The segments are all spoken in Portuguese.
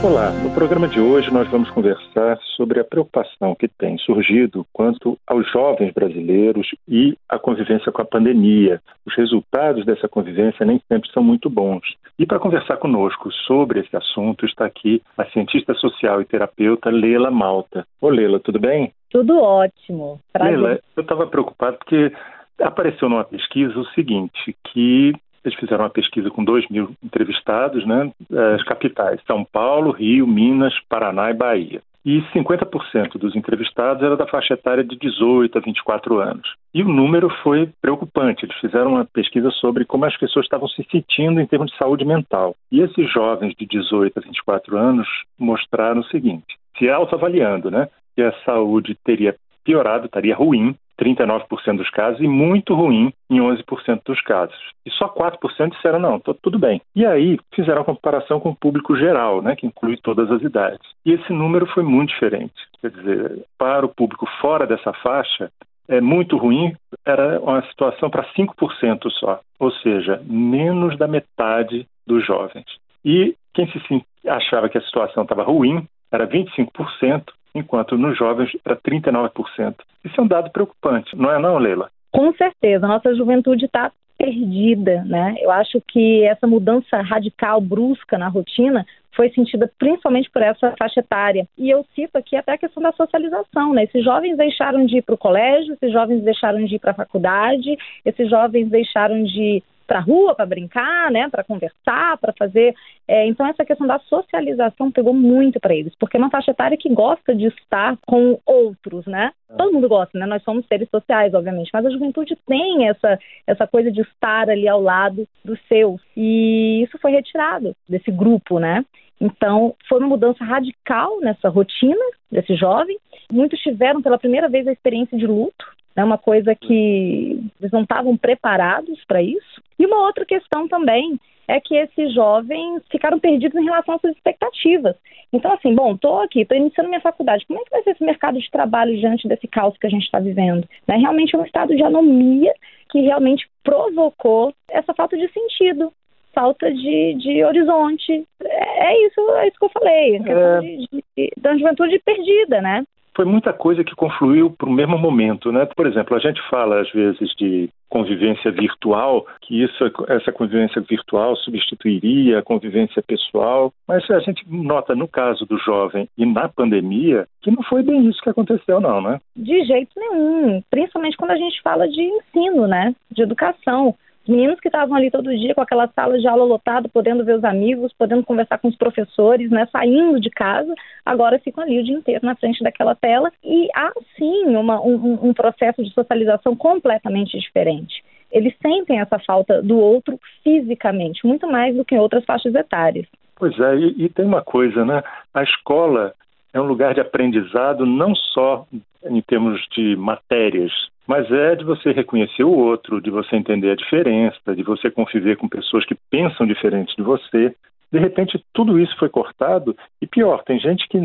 Olá, no programa de hoje nós vamos conversar sobre a preocupação que tem surgido quanto aos jovens brasileiros e a convivência com a pandemia. Os resultados dessa convivência nem sempre são muito bons. E para conversar conosco sobre esse assunto está aqui a cientista social e terapeuta Lela Malta. Ô Lela, tudo bem? Tudo ótimo. Prazer. Lela, eu estava preocupado porque apareceu numa pesquisa o seguinte, que eles fizeram uma pesquisa com 2 mil entrevistados, né? As capitais, São Paulo, Rio, Minas, Paraná e Bahia. E 50% dos entrevistados era da faixa etária de 18 a 24 anos. E o número foi preocupante. Eles fizeram uma pesquisa sobre como as pessoas estavam se sentindo em termos de saúde mental. E esses jovens de 18 a 24 anos mostraram o seguinte: se autoavaliando, né? Que a saúde teria piorado, estaria ruim 39% dos casos e muito ruim em 11% dos casos. E só 4% disseram não, tô, tudo bem. E aí fizeram a comparação com o público geral, né, que inclui todas as idades. E esse número foi muito diferente. Quer dizer, para o público fora dessa faixa, é muito ruim, era uma situação para 5% só, ou seja, menos da metade dos jovens. E quem se achava que a situação estava ruim era 25%, enquanto nos jovens era 39%. Isso é um dado preocupante, não é não, Leila? Com certeza, a nossa juventude está perdida, né? Eu acho que essa mudança radical, brusca na rotina foi sentida principalmente por essa faixa etária. E eu cito aqui até a questão da socialização, né? Esses jovens deixaram de ir para o colégio, esses jovens deixaram de ir para a faculdade, esses jovens deixaram de para a rua para brincar, né, para conversar, para fazer. É, então essa questão da socialização pegou muito para eles, porque é uma faixa etária que gosta de estar com outros, né? Todo mundo gosta, né? Nós somos seres sociais, obviamente, mas a juventude tem essa essa coisa de estar ali ao lado dos seus e isso foi retirado desse grupo, né? Então, foi uma mudança radical nessa rotina desse jovem. Muitos tiveram pela primeira vez a experiência de luto, é uma coisa que eles não estavam preparados para isso. E uma outra questão também é que esses jovens ficaram perdidos em relação às suas expectativas. Então, assim, bom, estou aqui, estou iniciando minha faculdade, como é que vai ser esse mercado de trabalho diante desse caos que a gente está vivendo? Né? Realmente é um estado de anomia que realmente provocou essa falta de sentido, falta de, de horizonte. É, é isso, é isso que eu falei, é... de, de, da juventude perdida, né? Foi muita coisa que confluiu para o mesmo momento, né? Por exemplo, a gente fala às vezes de convivência virtual, que isso, essa convivência virtual substituiria a convivência pessoal, mas a gente nota no caso do jovem e na pandemia que não foi bem isso que aconteceu, não, né? De jeito nenhum, principalmente quando a gente fala de ensino, né? De educação meninos que estavam ali todo dia com aquela sala de aula lotada, podendo ver os amigos, podendo conversar com os professores, né, saindo de casa, agora ficam ali o dia inteiro na frente daquela tela e há sim uma, um, um processo de socialização completamente diferente. Eles sentem essa falta do outro fisicamente, muito mais do que em outras faixas etárias. Pois é, e, e tem uma coisa, né? A escola é um lugar de aprendizado não só em termos de matérias, mas é de você reconhecer o outro, de você entender a diferença, de você conviver com pessoas que pensam diferente de você. De repente, tudo isso foi cortado e pior, tem gente que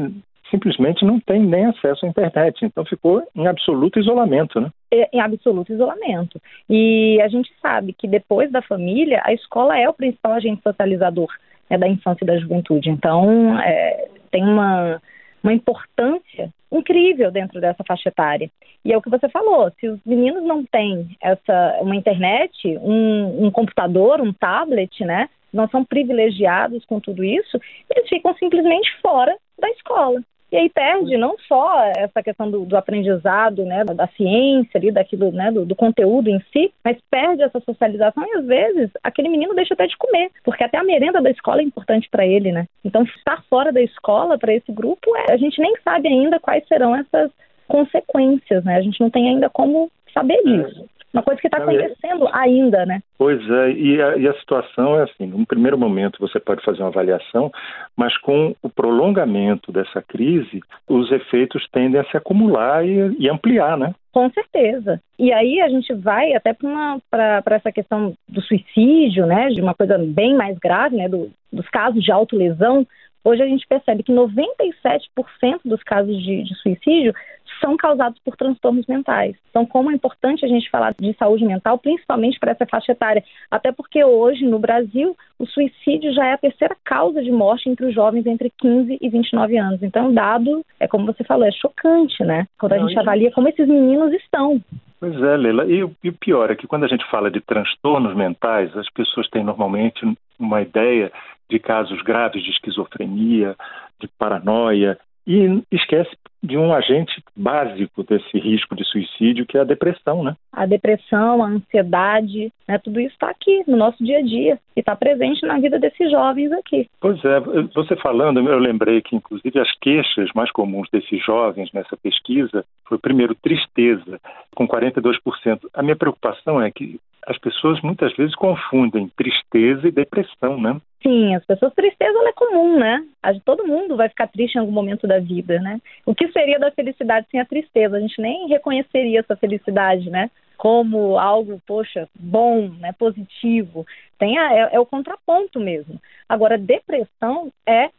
simplesmente não tem nem acesso à internet, então ficou em absoluto isolamento, né? É, em absoluto isolamento. E a gente sabe que depois da família, a escola é o principal agente socializador né, da infância e da juventude. Então, é, tem uma uma importância incrível dentro dessa faixa etária. E é o que você falou, se os meninos não têm essa uma internet, um, um computador, um tablet, né, não são privilegiados com tudo isso, eles ficam simplesmente fora da escola. E aí perde não só essa questão do, do aprendizado, né, da ciência ali, daquilo, né, do, do, conteúdo em si, mas perde essa socialização e às vezes aquele menino deixa até de comer, porque até a merenda da escola é importante para ele, né? Então estar fora da escola para esse grupo, é, a gente nem sabe ainda quais serão essas consequências, né? A gente não tem ainda como saber disso. Uma coisa que está acontecendo ainda, né? Pois é, e a, e a, situação é assim: num primeiro momento você pode fazer uma avaliação, mas com o prolongamento dessa crise, os efeitos tendem a se acumular e, e ampliar, né? Com certeza. E aí a gente vai até para essa questão do suicídio, né? De uma coisa bem mais grave, né? Do, dos casos de autolesão. Hoje a gente percebe que 97% dos casos de, de suicídio são causados por transtornos mentais. Então, como é importante a gente falar de saúde mental, principalmente para essa faixa etária, até porque hoje no Brasil o suicídio já é a terceira causa de morte entre os jovens entre 15 e 29 anos. Então, dado é como você falou, é chocante, né? Quando a Não, gente avalia como esses meninos estão. Pois é, Leila. E, e o pior é que quando a gente fala de transtornos mentais, as pessoas têm normalmente uma ideia de casos graves de esquizofrenia, de paranoia, e esquece de um agente básico desse risco de suicídio, que é a depressão, né? A depressão, a ansiedade, né, tudo isso está aqui no nosso dia a dia e está presente na vida desses jovens aqui. Pois é, você falando, eu lembrei que inclusive as queixas mais comuns desses jovens nessa pesquisa foi primeiro tristeza, com 42%. A minha preocupação é que as pessoas muitas vezes confundem tristeza e depressão, né? Sim, as pessoas tristeza é comum, né? Todo mundo vai ficar triste em algum momento da vida, né? O que seria da felicidade sem a tristeza? A gente nem reconheceria essa felicidade, né? Como algo, poxa, bom, né? Positivo. Tem a, é, é o contraponto mesmo. Agora, depressão é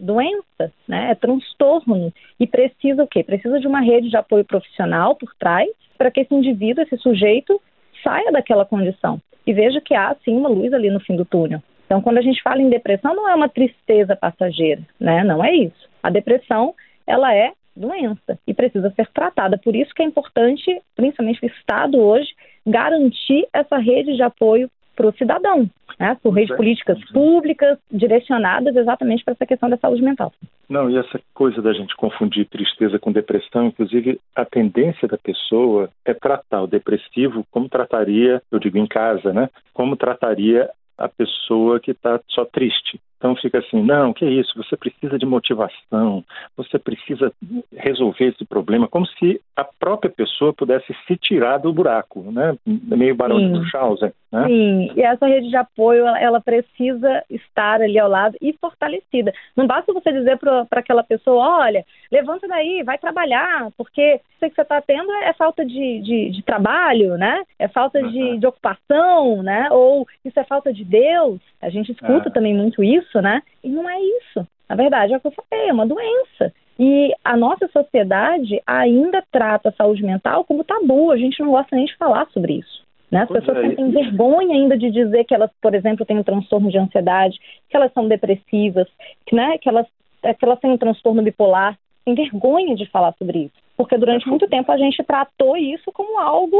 doença, né? É transtorno e precisa o quê? Precisa de uma rede de apoio profissional por trás para que esse indivíduo, esse sujeito, saia daquela condição e veja que há sim uma luz ali no fim do túnel. Então, quando a gente fala em depressão, não é uma tristeza passageira, né? Não é isso. A depressão, ela é doença e precisa ser tratada. Por isso que é importante, principalmente o Estado hoje, garantir essa rede de apoio para o cidadão, né? por redes políticas públicas direcionadas exatamente para essa questão da saúde mental. Não, e essa coisa da gente confundir tristeza com depressão, inclusive a tendência da pessoa é tratar o depressivo como trataria, eu digo em casa, né? Como trataria a pessoa que está só triste. Então fica assim, não, que é isso, você precisa de motivação, você precisa resolver esse problema, como se a própria pessoa pudesse se tirar do buraco, né? Meio barão de Munchausen, né? Sim, e essa rede de apoio, ela precisa estar ali ao lado e fortalecida. Não basta você dizer para aquela pessoa, olha, levanta daí, vai trabalhar, porque o que você está tendo é falta de, de, de, trabalho, né? É falta uhum. de, de ocupação, né? Ou isso é falta de Deus. A gente escuta é. também muito isso, né? E não é isso. Na verdade, é o que eu falei, é uma doença. E a nossa sociedade ainda trata a saúde mental como tabu, a gente não gosta nem de falar sobre isso. Né? As pois pessoas é. têm vergonha ainda de dizer que elas, por exemplo, têm um transtorno de ansiedade, que elas são depressivas, que, né, que, elas, é, que elas têm um transtorno bipolar. Tem vergonha de falar sobre isso. Porque durante muito tempo a gente tratou isso como algo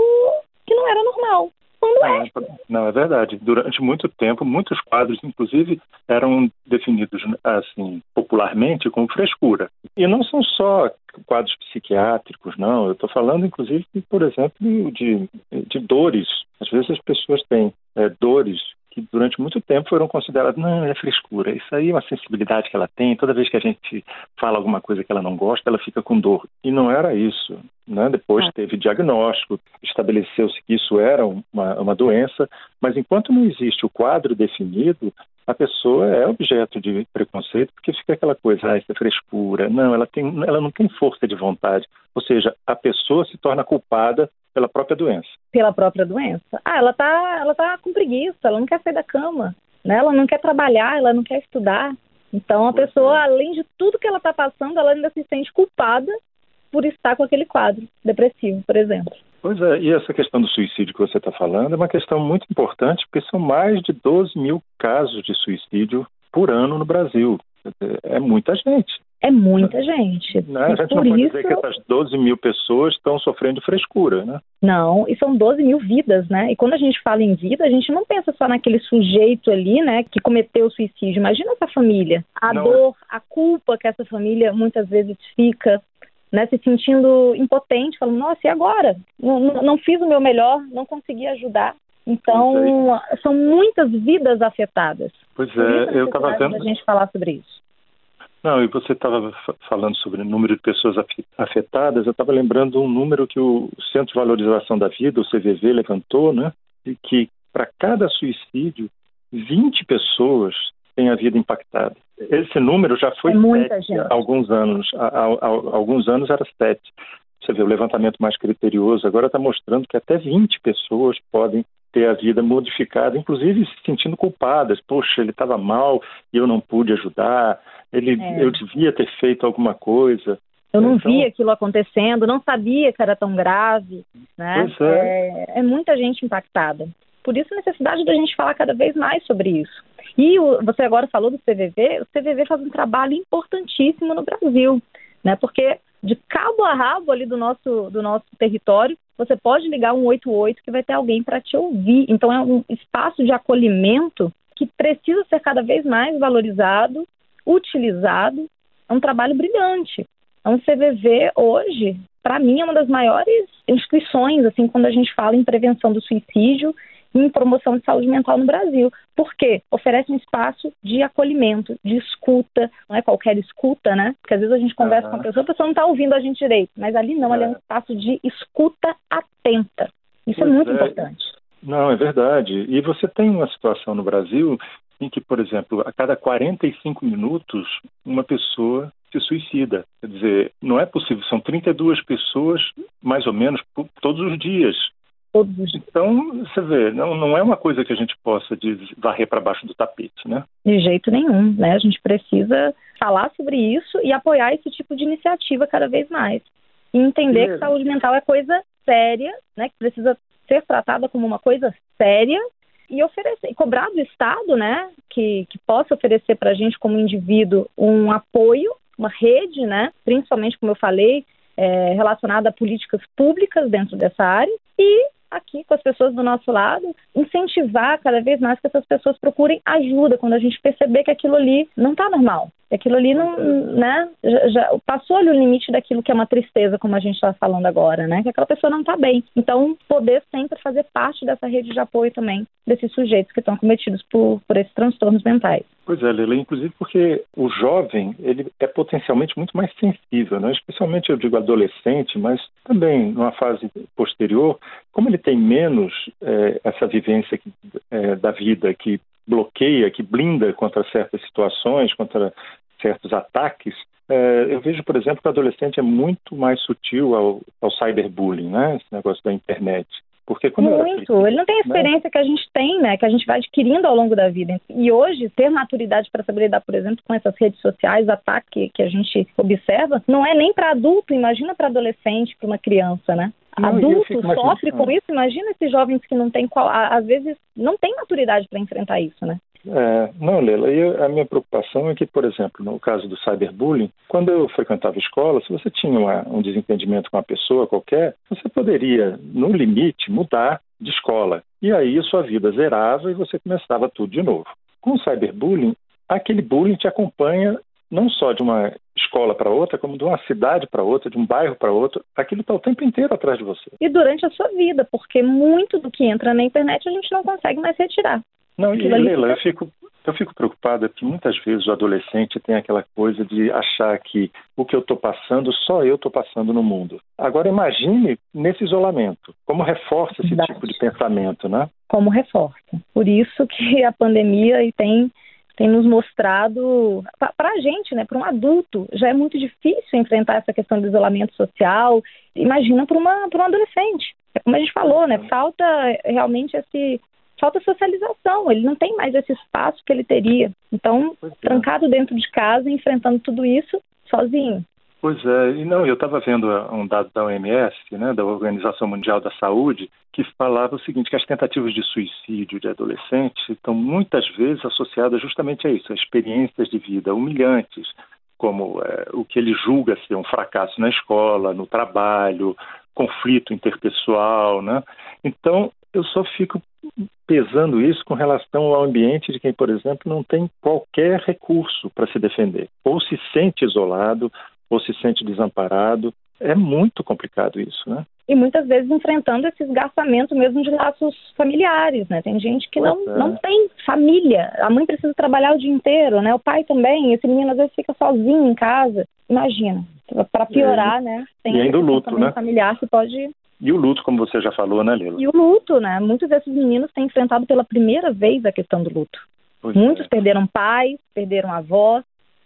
que não era normal não é. Não, é verdade. Durante muito tempo, muitos quadros, inclusive, eram definidos assim popularmente como frescura. E não são só quadros psiquiátricos, não. Eu estou falando, inclusive, por exemplo, de, de dores. Às vezes as pessoas têm é, dores que durante muito tempo foram consideradas, não, é frescura. Isso aí é uma sensibilidade que ela tem. Toda vez que a gente fala alguma coisa que ela não gosta, ela fica com dor. E não era isso. Né? Depois ah. teve diagnóstico, estabeleceu-se que isso era uma, uma doença, mas enquanto não existe o quadro definido, a pessoa é objeto de preconceito porque fica aquela coisa, ah, isso é frescura. Não, ela, tem, ela não tem força de vontade. Ou seja, a pessoa se torna culpada pela própria doença. Pela própria doença. Ah, ela tá, ela tá com preguiça, ela não quer sair da cama, né? Ela não quer trabalhar, ela não quer estudar. Então a pois pessoa, é. além de tudo que ela está passando, ela ainda se sente culpada por estar com aquele quadro depressivo, por exemplo. Pois é, e essa questão do suicídio que você está falando é uma questão muito importante, porque são mais de 12 mil casos de suicídio por ano no Brasil. É muita gente. É muita gente. Né? A gente não pode isso... dizer que essas 12 mil pessoas estão sofrendo frescura, né? Não, e são 12 mil vidas, né? E quando a gente fala em vida, a gente não pensa só naquele sujeito ali, né, que cometeu o suicídio. Imagina essa família. A não. dor, a culpa que essa família muitas vezes fica, né, se sentindo impotente, falando, nossa, e agora? Não, não, fiz o meu melhor, não consegui ajudar. Então, é. são muitas vidas afetadas. Pois é, eu estava vendo. a gente falar sobre isso. Não, e você estava falando sobre o número de pessoas afetadas, eu estava lembrando um número que o Centro de Valorização da Vida, o CVV, levantou, né? De que para cada suicídio, 20 pessoas têm a vida impactada. Esse número já foi é sete há alguns anos. Há, há, há, alguns anos era sete. Você vê o levantamento mais criterioso, agora está mostrando que até 20 pessoas podem ter a vida modificada, inclusive se sentindo culpadas. Poxa, ele estava mal e eu não pude ajudar, ele, é. eu devia ter feito alguma coisa. Eu não então... vi aquilo acontecendo, não sabia que era tão grave, né? É. é, é muita gente impactada. Por isso a necessidade da gente falar cada vez mais sobre isso. E o, você agora falou do CVV, o CVV faz um trabalho importantíssimo no Brasil, né? Porque de cabo a rabo ali do nosso, do nosso território, você pode ligar um 88 que vai ter alguém para te ouvir. Então é um espaço de acolhimento que precisa ser cada vez mais valorizado, utilizado. É um trabalho brilhante. Então, o CVV hoje, para mim, é uma das maiores instituições, assim, quando a gente fala em prevenção do suicídio em promoção de saúde mental no Brasil. Por quê? Oferece um espaço de acolhimento, de escuta, não é qualquer escuta, né? Porque às vezes a gente conversa uhum. com a pessoa, a pessoa não está ouvindo a gente direito, mas ali não, é. ali é um espaço de escuta atenta. Isso é pois é muito é. importante. Não, é verdade. E você tem uma situação no Brasil em que, por exemplo, a cada 45 minutos, uma pessoa se suicida. Quer dizer, não é possível, são 32 pessoas, mais ou menos, todos os dias todos os dias. Então, você vê, não, não é uma coisa que a gente possa varrer para baixo do tapete, né? De jeito nenhum, né? A gente precisa falar sobre isso e apoiar esse tipo de iniciativa cada vez mais. E entender que saúde mental é coisa séria, né? Que precisa ser tratada como uma coisa séria e oferecer, e cobrar do Estado, né? Que, que possa oferecer para a gente como indivíduo um apoio, uma rede, né? Principalmente, como eu falei, é, relacionada a políticas públicas dentro dessa área e aqui com as pessoas do nosso lado, incentivar cada vez mais que essas pessoas procurem ajuda quando a gente perceber que aquilo ali não está normal. Aquilo ali não, né, já, já, passou ali o limite daquilo que é uma tristeza, como a gente está falando agora, né? Que aquela pessoa não está bem. Então, poder sempre fazer parte dessa rede de apoio também desses sujeitos que estão cometidos por, por esses transtornos mentais. Pois é, Leila, inclusive porque o jovem, ele é potencialmente muito mais sensível, né? especialmente eu digo adolescente, mas também numa fase posterior, como ele tem menos é, essa vivência que, é, da vida que bloqueia, que blinda contra certas situações, contra certos ataques, é, eu vejo, por exemplo, que o adolescente é muito mais sutil ao, ao cyberbullying, né? Esse negócio da internet. Porque quando Muito. Ele não tem a né? experiência né? que a gente tem, né? Que a gente vai adquirindo ao longo da vida. E hoje, ter maturidade para saber lidar, por exemplo, com essas redes sociais, ataque que a gente observa, não é nem para adulto, imagina para adolescente, para uma criança, né? Não, adulto sofre com isso, imagina esses jovens que não têm, às vezes, não têm maturidade para enfrentar isso, né? É, não, Lela, eu, a minha preocupação é que, por exemplo, no caso do cyberbullying, quando eu frequentava escola, se você tinha uma, um desentendimento com uma pessoa qualquer, você poderia, no limite, mudar de escola. E aí a sua vida zerava e você começava tudo de novo. Com o cyberbullying, aquele bullying te acompanha não só de uma escola para outra, como de uma cidade para outra, de um bairro para outro. Aquilo está o tempo inteiro atrás de você. E durante a sua vida, porque muito do que entra na internet a gente não consegue mais retirar. Não, e Leila, eu fico, eu fico preocupada que muitas vezes o adolescente tem aquela coisa de achar que o que eu estou passando, só eu estou passando no mundo. Agora imagine nesse isolamento, como reforça esse tipo de pensamento, né? Como reforça. Por isso que a pandemia tem tem nos mostrado, para a gente, né, para um adulto, já é muito difícil enfrentar essa questão do isolamento social. Imagina para um adolescente. É como a gente falou, né? Falta realmente esse, falta socialização, ele não tem mais esse espaço que ele teria. Então, é. trancado dentro de casa, enfrentando tudo isso sozinho. Pois é, e não, eu estava vendo um dado da OMS, né, da Organização Mundial da Saúde, que falava o seguinte, que as tentativas de suicídio de adolescentes estão muitas vezes associadas justamente a isso, a experiências de vida humilhantes, como é, o que ele julga ser um fracasso na escola, no trabalho, conflito interpessoal, né? Então, eu só fico pesando isso com relação ao ambiente de quem, por exemplo, não tem qualquer recurso para se defender, ou se sente isolado, ou se sente desamparado. É muito complicado isso, né? E muitas vezes enfrentando esse esgarçamento mesmo de laços familiares, né? Tem gente que não, é. não tem família. A mãe precisa trabalhar o dia inteiro, né? O pai também. Esse menino às vezes fica sozinho em casa. Imagina. Para piorar, e, né? Tem e ainda o luto, né? familiar que pode e o luto, como você já falou, né, Lila? E o luto, né? Muitos desses meninos têm enfrentado pela primeira vez a questão do luto. Pois Muitos é. perderam pais, perderam avós.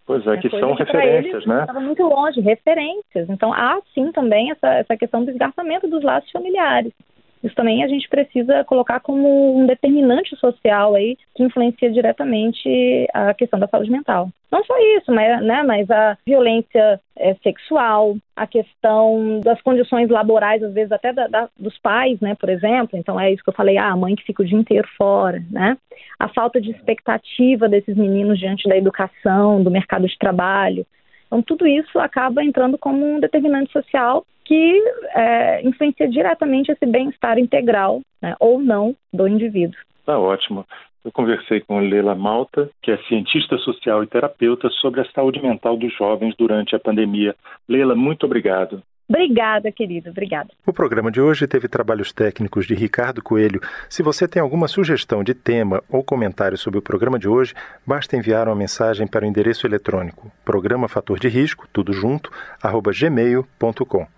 Pois é, que são que referências, eles, né? Estava muito longe, referências. Então há sim também essa, essa questão do esgarçamento dos laços familiares. Isso também a gente precisa colocar como um determinante social aí que influencia diretamente a questão da saúde mental. Não só isso, mas, né, mas a violência é, sexual, a questão das condições laborais, às vezes até da, da, dos pais, né, por exemplo. Então é isso que eu falei, ah, a mãe que fica o dia inteiro fora, né? A falta de expectativa desses meninos diante da educação, do mercado de trabalho. Então tudo isso acaba entrando como um determinante social que é, influencia diretamente esse bem-estar integral, né, ou não, do indivíduo. Tá ótimo. Eu conversei com Leila Malta, que é cientista social e terapeuta, sobre a saúde mental dos jovens durante a pandemia. Leila, muito obrigado. Obrigada, querido. Obrigada. O programa de hoje teve trabalhos técnicos de Ricardo Coelho. Se você tem alguma sugestão de tema ou comentário sobre o programa de hoje, basta enviar uma mensagem para o endereço eletrônico programa fator de risco, tudo junto, arroba gmail.com.